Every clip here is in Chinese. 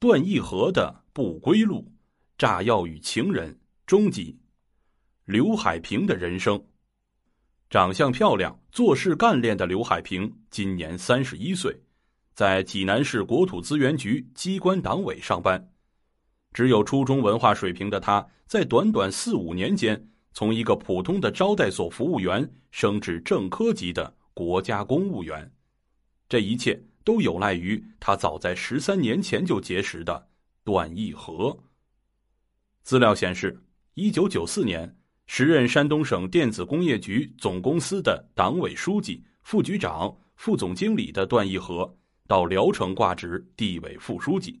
段义和的不归路，炸药与情人终极。刘海平的人生。长相漂亮、做事干练的刘海平今年三十一岁，在济南市国土资源局机关党委上班。只有初中文化水平的他，在短短四五年间，从一个普通的招待所服务员升至正科级的国家公务员。这一切都有赖于他早在十三年前就结识的段义和。资料显示，一九九四年。时任山东省电子工业局总公司的党委书记、副局长、副总经理的段义和，到聊城挂职地委副书记。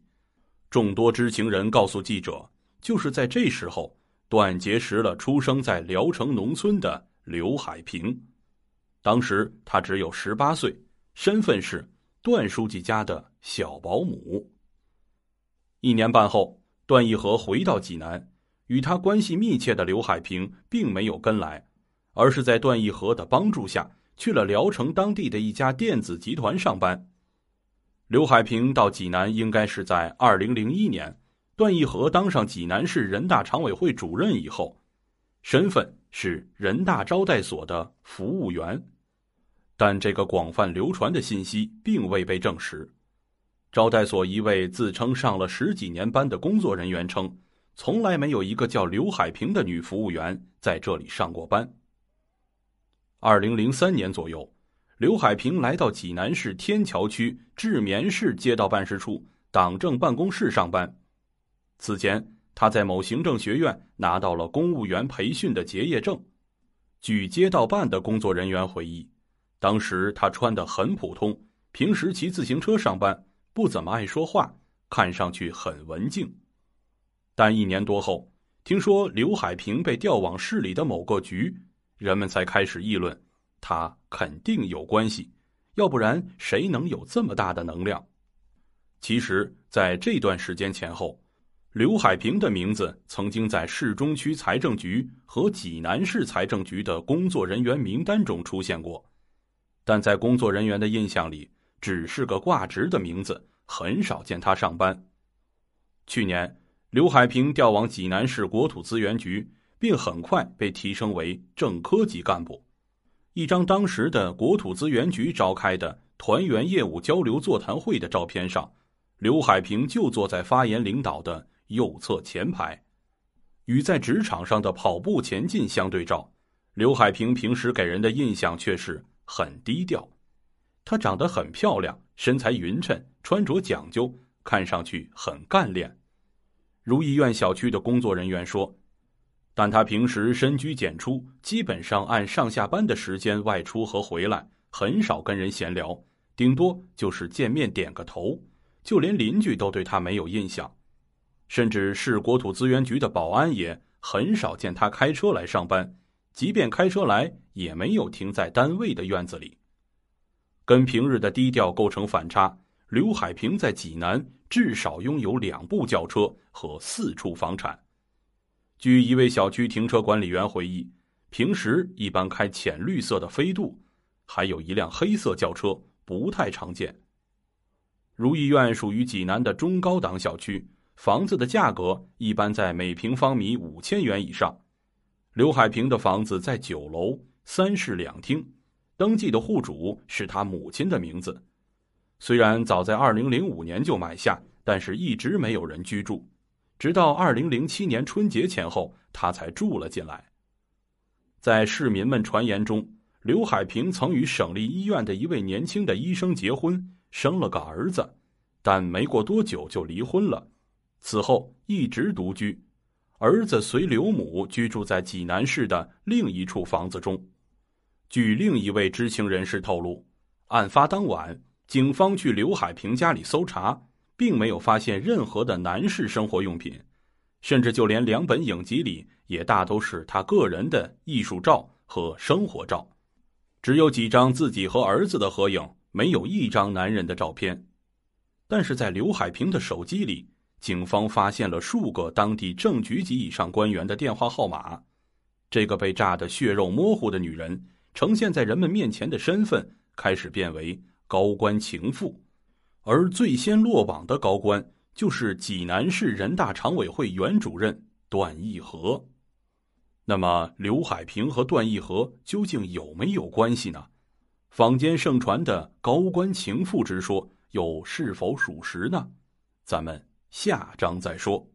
众多知情人告诉记者，就是在这时候，段结识了出生在聊城农村的刘海平。当时他只有十八岁，身份是段书记家的小保姆。一年半后，段义和回到济南。与他关系密切的刘海平并没有跟来，而是在段义和的帮助下去了聊城当地的一家电子集团上班。刘海平到济南应该是在二零零一年，段义和当上济南市人大常委会主任以后，身份是人大招待所的服务员，但这个广泛流传的信息并未被证实。招待所一位自称上了十几年班的工作人员称。从来没有一个叫刘海平的女服务员在这里上过班。二零零三年左右，刘海平来到济南市天桥区志棉市街道办事处党政办公室上班。此前，他在某行政学院拿到了公务员培训的结业证。据街道办的工作人员回忆，当时他穿得很普通，平时骑自行车上班，不怎么爱说话，看上去很文静。但一年多后，听说刘海平被调往市里的某个局，人们才开始议论，他肯定有关系，要不然谁能有这么大的能量？其实，在这段时间前后，刘海平的名字曾经在市中区财政局和济南市财政局的工作人员名单中出现过，但在工作人员的印象里，只是个挂职的名字，很少见他上班。去年。刘海平调往济南市国土资源局，并很快被提升为正科级干部。一张当时的国土资源局召开的团员业务交流座谈会的照片上，刘海平就坐在发言领导的右侧前排。与在职场上的跑步前进相对照，刘海平平时给人的印象却是很低调。她长得很漂亮，身材匀称，穿着讲究，看上去很干练。如意苑小区的工作人员说：“但她平时深居简出，基本上按上下班的时间外出和回来，很少跟人闲聊，顶多就是见面点个头。就连邻居都对她没有印象，甚至市国土资源局的保安也很少见她开车来上班，即便开车来，也没有停在单位的院子里。跟平日的低调构成反差。刘海平在济南。”至少拥有两部轿车和四处房产。据一位小区停车管理员回忆，平时一般开浅绿色的飞度，还有一辆黑色轿车，不太常见。如意苑属于济南的中高档小区，房子的价格一般在每平方米五千元以上。刘海平的房子在九楼，三室两厅，登记的户主是他母亲的名字。虽然早在二零零五年就买下，但是一直没有人居住，直到二零零七年春节前后，他才住了进来。在市民们传言中，刘海平曾与省立医院的一位年轻的医生结婚，生了个儿子，但没过多久就离婚了。此后一直独居，儿子随刘母居住在济南市的另一处房子中。据另一位知情人士透露，案发当晚。警方去刘海平家里搜查，并没有发现任何的男士生活用品，甚至就连两本影集里也大都是他个人的艺术照和生活照，只有几张自己和儿子的合影，没有一张男人的照片。但是在刘海平的手机里，警方发现了数个当地政局级以上官员的电话号码。这个被炸得血肉模糊的女人呈现在人们面前的身份开始变为高官情妇。而最先落网的高官就是济南市人大常委会原主任段义和。那么刘海平和段义和究竟有没有关系呢？坊间盛传的高官情妇之说又是否属实呢？咱们下章再说。